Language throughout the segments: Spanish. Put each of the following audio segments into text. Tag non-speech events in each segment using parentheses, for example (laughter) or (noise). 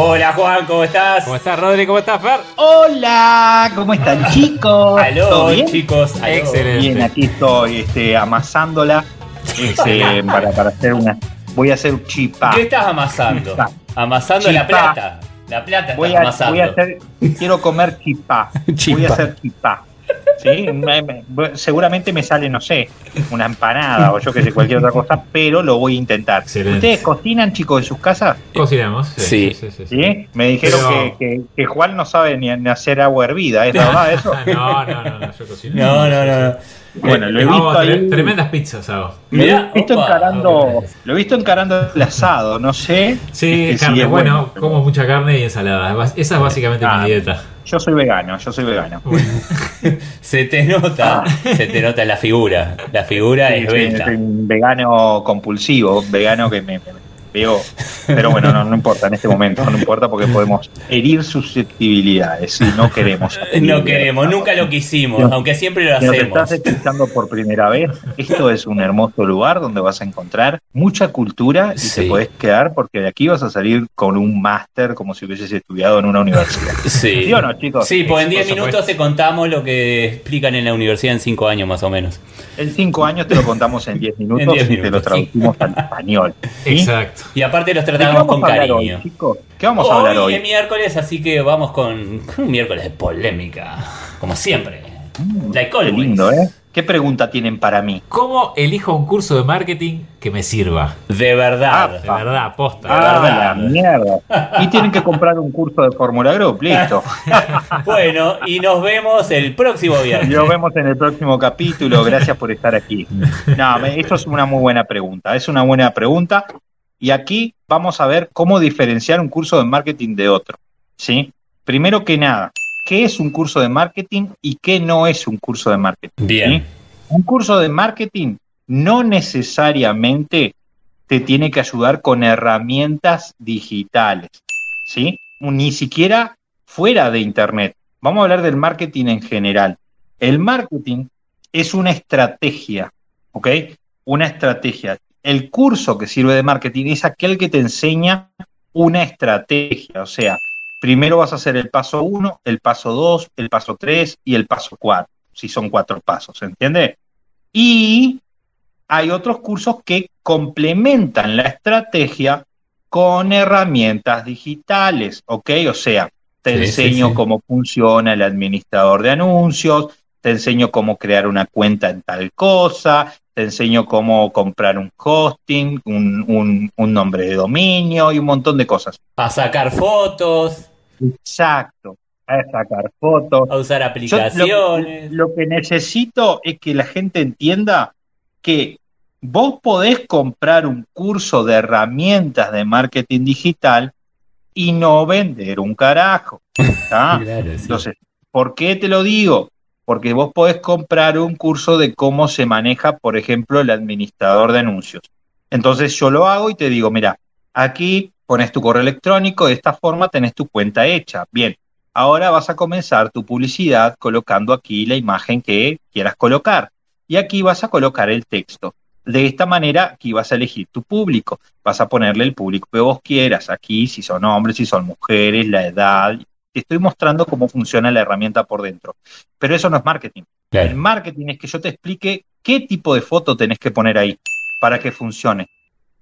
Hola Juan, ¿cómo estás? ¿Cómo estás, Rodri? ¿Cómo estás, Fer? Hola, ¿cómo están chicos? (laughs) Aló, ¿Todo bien? chicos. aló. Excelente. Bien, aquí estoy este, amasándola este, (laughs) para, para hacer una. Voy a hacer chipá. ¿Qué estás amasando? Chipá. Amasando la plata. La plata Voy estás a, amasando. voy a hacer. Quiero comer chipá. (laughs) Voy a hacer chipá. ¿Sí? Me- me- seguramente me sale, no sé, una empanada o yo que sé, cualquier otra cosa, pero lo voy a intentar. Excelente. ¿Ustedes cocinan, chicos, en sus casas? Cocinamos. Sí. sí, sí, sí. ¿Sí? Me dijeron Pero- que, que- que Juan no sabe ni, ni hacer agua hervida, ¿es (laughs) verdad eso? No, no, no, no, yo cocino. No, no, no. no. Bueno, lo he visto ahí. Tremendas pizzas hago. Lo he visto opa. encarando, lo he visto encarando el asado, no sé. Sí, este, si carne. bueno, como mucha carne y ensalada. Esa es básicamente Ah. mi dieta. Yo soy vegano, yo soy vegano. (laughs) Se te nota, se te nota la figura. La figura Sí, es un vegano compulsivo, vegano que me, me- veo. Pero bueno, no, no importa en este momento, no importa porque podemos herir susceptibilidades y no queremos. (laughs) No queremos, nunca lo quisimos, No. aunque siempre lo Si hacemos. estás escuchando por primera vez, esto es un hermoso lugar donde vas a encontrar mucha cultura y Sí. te podés quedar porque de aquí vas a salir con un máster como si hubieses estudiado en una universidad. Sí. ¿Sí o no, chicos? Sí, pues en 10 Por minutos te contamos lo que explican en la universidad en 5 años más o menos. En cinco años te lo contamos en 10 (laughs) minutos En 10 y te lo minutos, traducimos al español. ¿sí? Exacto. Y aparte los ¿De qué tratamos con cariño. hoy, chicos? ¿Qué vamos a hablar hoy? es miércoles, así que vamos con con un miércoles de polémica, como siempre. Mm, Like Qué always. lindo, ¿eh? ¿Qué pregunta tienen para mí? ¿Cómo elijo un curso de marketing que me sirva? De verdad. De verdad, posta. Ah, verdad. la mierda. Y tienen que comprar un curso de Fórmula Group, listo. (laughs) Bueno, y nos vemos el próximo viernes. Nos vemos en el próximo capítulo. Gracias por estar aquí. No, esto es una muy buena pregunta. Es una buena pregunta. Y aquí vamos a ver cómo diferenciar un curso de marketing de otro. ¿Sí? Primero que nada, ¿qué es un curso de marketing y qué no es un curso de marketing? Bien. ¿sí? Un curso de marketing no necesariamente te tiene que ayudar con herramientas digitales, ¿sí? Ni siquiera fuera de Internet. Vamos a hablar del marketing en general. El marketing es una estrategia, ¿ok? Una estrategia. El curso que sirve de marketing es aquel que te enseña una estrategia, o sea, primero vas a hacer el paso 1, el paso 2, el paso 3 y el paso 4, si son cuatro pasos, ¿entiende? Y hay otros cursos que complementan la estrategia con herramientas digitales, ¿ok? O sea, te Sí, sí, enseño sí. cómo funciona el administrador de anuncios, te enseño cómo crear una cuenta en tal cosa, te enseño cómo comprar un hosting, un, un- un nombre de dominio y un montón de cosas. A sacar fotos, Exacto. A sacar fotos, a usar yo lo, aplicaciones. lo que necesito es que la gente entienda que vos podés comprar un curso de herramientas de marketing digital y no vender un carajo. (laughs) Claro, sí. Entonces, ¿por qué te lo digo? Porque vos podés comprar un curso de cómo se maneja, por ejemplo, el administrador de anuncios. Entonces yo lo hago y te digo, mira, aquí pones tu correo electrónico, de esta forma tenés tu cuenta hecha. Bien, ahora vas a comenzar tu publicidad colocando aquí la imagen que quieras colocar. Y aquí vas a colocar el texto. De esta manera, aquí vas a elegir tu público. Vas a ponerle el público que vos quieras. Aquí, si son hombres, si son mujeres, la edad. Te estoy mostrando cómo funciona la herramienta por dentro. Pero eso no es marketing. El marketing es que yo te explique qué tipo de foto tenés que poner ahí para que funcione.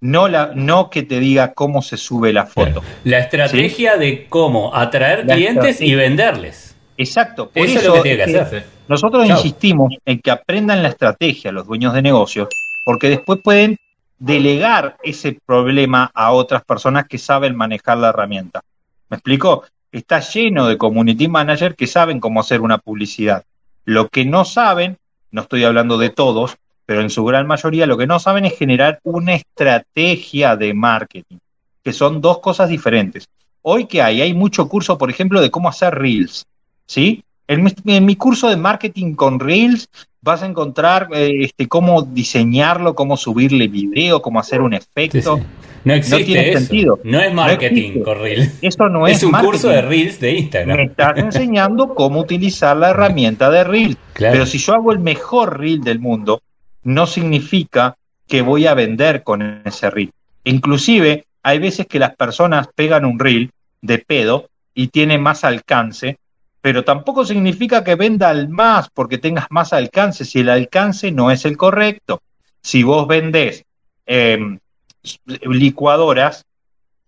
No, la, no que te diga cómo se sube la foto. La estrategia de cómo atraer La clientes y venderles. Exacto. Por Eso eso, es lo que tiene que es hacer. Nosotros insistimos en que aprendan la estrategia los dueños de negocios, porque después pueden delegar ese problema a otras personas que saben manejar la herramienta. ¿Me explico? Está lleno de community manager que saben cómo hacer una publicidad. Lo que no saben, no estoy hablando de todos, pero en su gran mayoría lo que no saben es generar una estrategia de marketing, que son dos cosas diferentes. Hoy que hay, hay mucho curso, por ejemplo, de cómo hacer reels, ¿sí? En mi, en mi curso de marketing con reels vas a encontrar eh, este, cómo diseñarlo, cómo subirle video, cómo hacer un Sí, efecto. sí. No existe tiene eso. sentido. No es No marketing con Reels. Eso no (laughs) es, es un marketing. curso de Reels de Instagram. Me estás enseñando cómo utilizar la herramienta de reel. Claro. Pero si yo hago el mejor reel del mundo, no significa que voy a vender con ese reel. Inclusive, hay veces que las personas pegan un reel de pedo y tiene más alcance, pero tampoco significa que venda al más porque tengas más alcance si el alcance no es el correcto. Si vos vendés eh, licuadoras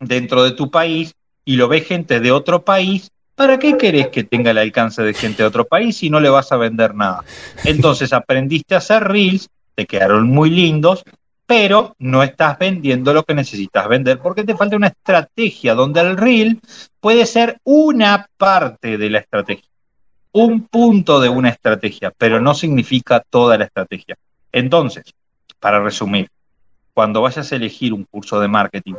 dentro de tu país y lo ve gente de otro país, ¿para qué querés que tenga el alcance de gente de otro país si no le vas a vender nada? Entonces aprendiste a hacer reels, te quedaron muy lindos, pero no estás vendiendo lo que necesitas vender porque te falta una estrategia donde el reel puede ser una parte de la estrategia, un punto de una estrategia, pero no significa toda la estrategia. Entonces, para resumir, cuando vayas a elegir un curso de marketing,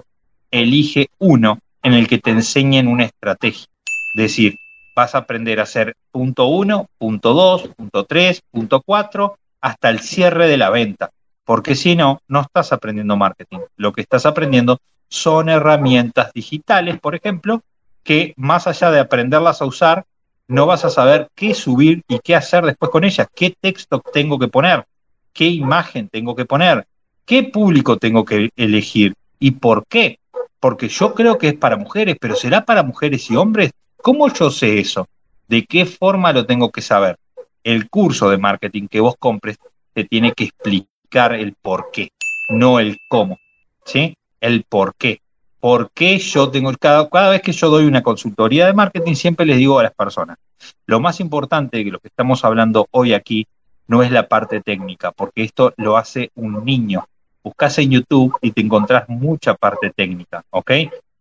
elige uno en el que te enseñen una estrategia. Es decir, vas a aprender a hacer punto uno, punto dos, punto tres, punto cuatro, hasta el cierre de la venta. Porque si no, no estás aprendiendo marketing. Lo que estás aprendiendo son herramientas digitales, por ejemplo, que más allá de aprenderlas a usar, no vas a saber qué subir y qué hacer después con ellas, qué texto tengo que poner, qué imagen tengo que poner, qué público tengo que elegir y por qué. Porque yo creo que es para mujeres, pero ¿será para mujeres y hombres? ¿Cómo yo sé eso? ¿De qué forma lo tengo que saber? El curso de marketing que vos compres te tiene que explicar el por qué, no el cómo. ¿Sí? El por qué. ¿Por qué yo tengo cada, cada vez que yo doy una consultoría de marketing, siempre les digo a las personas, lo más importante que lo que estamos hablando hoy aquí no es la parte técnica, porque esto lo hace un niño. Buscas en YouTube y te encontrás mucha parte técnica, ¿ok?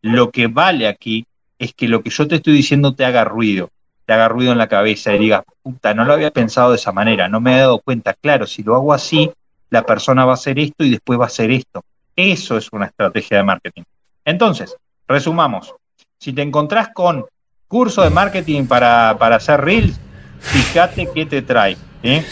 Lo que vale aquí es que lo que yo te estoy diciendo te haga ruido, te haga ruido en la cabeza y digas, puta, no lo había pensado de esa manera, no me he dado cuenta, claro, si lo hago así, la persona va a hacer esto y después va a hacer esto. Eso es una estrategia de marketing. Entonces, resumamos, si te encontrás con curso de marketing para, para hacer reels, fíjate qué te trae. ¿Eh?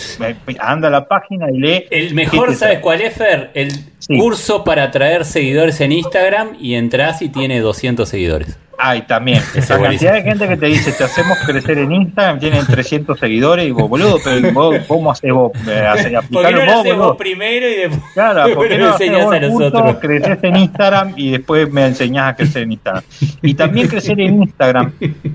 Anda a la página y lee. El mejor, te ¿sabes cuál es, Fer? El Sí. curso para atraer seguidores en Instagram y entras y tiene 200 seguidores. Ay, también. (laughs) Ese La buenísimo. cantidad de gente que te dice, te hacemos crecer en Instagram, tienen 300 seguidores, y vos, boludo, pero vos, ¿cómo haces vos? Eh, hace- ¿Por qué no aplicalo lo vos, vos primero y después (laughs) Claro, ¿por qué me no enseñás vos a nosotros? creces en Instagram y después me enseñás a crecer en Instagram? Y también crecer en Instagram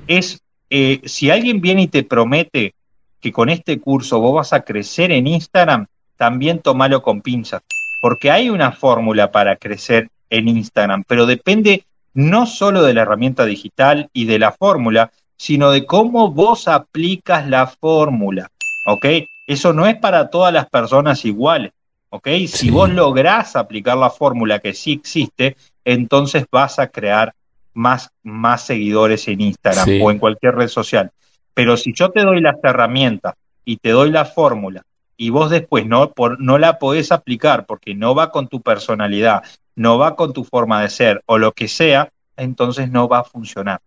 es, eh, si alguien viene y te promete que con este curso vos vas a crecer en Instagram, también tomalo con pinzas, porque hay una fórmula para crecer en Instagram, pero depende no solo de la herramienta digital y de la fórmula, sino de cómo vos aplicas la fórmula, ¿ok? Eso no es para todas las personas iguales. ¿ok? Si vos lográs aplicar la fórmula que sí existe, entonces vas a crear más, más seguidores en Instagram Sí. o en cualquier red social. Pero si yo te doy las herramientas y te doy la fórmula y vos después no, por, no la podés aplicar porque no va con tu personalidad, no va con tu forma de ser o lo que sea, entonces no va a funcionar.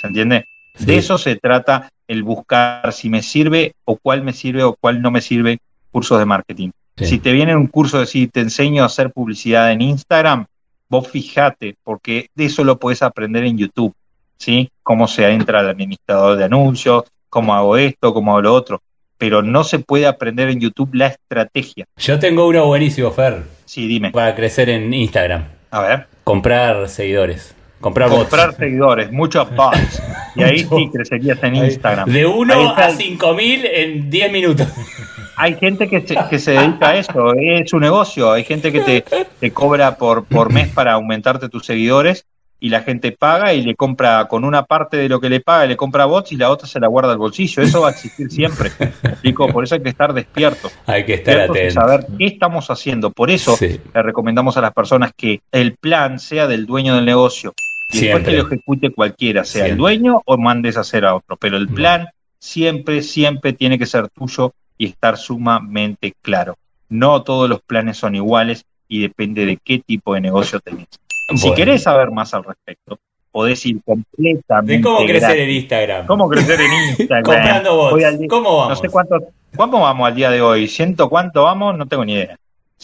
¿Se entiende? De eso se trata el buscar si me sirve o cuál me sirve o cuál no me sirve cursos de marketing. Sí. Si te viene un curso de si te enseño a hacer publicidad en Instagram, vos fijate, porque de eso lo podés aprender en YouTube, ¿sí? Cómo se entra al administrador de anuncios, cómo hago esto, cómo hago lo otro. Pero no se puede aprender en YouTube la estrategia. Yo tengo uno buenísimo, Fer, Sí, dime. para crecer en Instagram. A ver. Comprar seguidores. Comprar bots. Comprar seguidores, muchos (laughs) bots. Y ahí sí crecerías en Instagram. De Ahí 1 está a el- 5000 en 10 minutos. (laughs) Hay gente que se, que se dedica a eso, es su negocio. Hay gente que te, te cobra por, por mes para aumentarte tus seguidores y la gente paga y le compra con una parte de lo que le paga, le compra bots y la otra se la guarda al bolsillo. Eso va a existir siempre. ¿Me explico? Por eso hay que estar despierto. (laughs) Hay que estar Despiertos y atento. saber qué estamos haciendo. Por eso Sí. le recomendamos a las personas que el plan sea del dueño del negocio. Y después Siempre. que lo ejecute cualquiera, sea el dueño o mandes a hacer a otro. Pero el plan siempre, siempre tiene que ser tuyo y estar sumamente claro. No todos los planes son iguales y depende de qué tipo de negocio tenés. Si querés saber más al respecto, podés ir completamente. De cómo crecer gratis. en Instagram. ¿Cómo crecer en (laughs) Instagram? Comprando bots. Día- ¿Cómo vamos? No sé cuánto, ¿Cuánto vamos al día de hoy? ¿Ciento cuánto vamos? No tengo ni idea.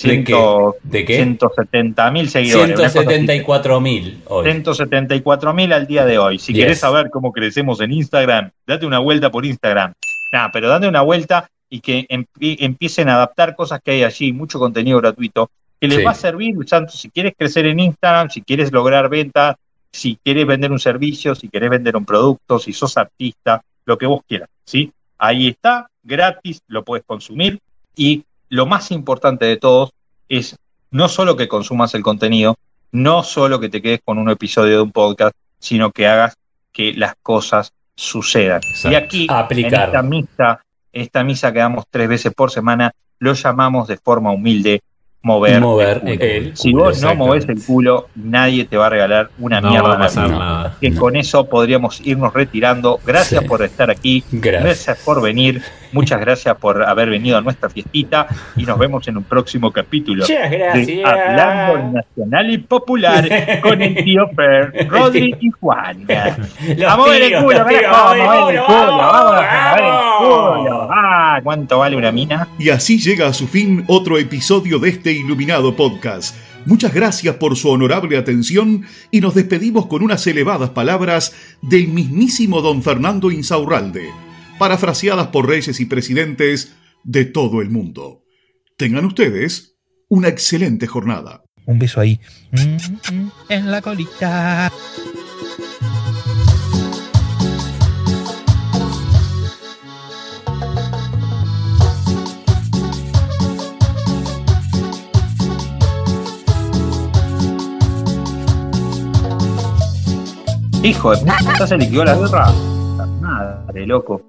¿De qué? Ciento- ¿De qué? 170 mil seguidores. una cosa así. 174 mil hoy. 174 mil al día de hoy. Si Yes. querés saber cómo crecemos en Instagram, date una vuelta por Instagram. Nah, pero date una vuelta y que empie- empiecen a adaptar cosas que hay allí, mucho contenido gratuito, que les Sí. va a servir, tanto si quieres crecer en Instagram, si quieres lograr ventas, si quieres vender un servicio, si quieres vender un producto, si sos artista, lo que vos quieras, ¿sí? Ahí está, gratis, lo puedes consumir y lo más importante de todos es no solo que consumas el contenido, no solo que te quedes con un episodio de un podcast, sino que hagas que las cosas sucedan. Exacto. Y aquí, Aplicar. en esta misa, esta misa que damos tres veces por semana, lo llamamos de forma humilde mover, Mover el culo. el Si vos no movés el culo, nadie te va a regalar una No mierda. va a en la pasar vida. nada. Que No. con eso podríamos irnos retirando. Gracias Sí. por estar aquí. Gracias. Gracias por venir. Muchas gracias por haber venido a nuestra fiestita y nos vemos en un próximo capítulo. Muchas de gracias. Hablando Nacional y Popular con el tío Fer, (laughs) Rodri y Juan. Vamos a ver el culo, vamos a ver el culo, vamos, vamos a ver el vamos. culo. Ah, ¿cuánto vale una mina? Y así llega a su fin otro episodio de este iluminado podcast. Muchas gracias por su honorable atención y nos despedimos con unas elevadas palabras del mismísimo don Fernando Insaurralde, parafraseadas por reyes y presidentes de todo el mundo. Tengan ustedes una excelente jornada. Un beso ahí. Mm, mm, En la colita. Hijo de puta, ¿ya se liquidó la guerra? Madre, loco.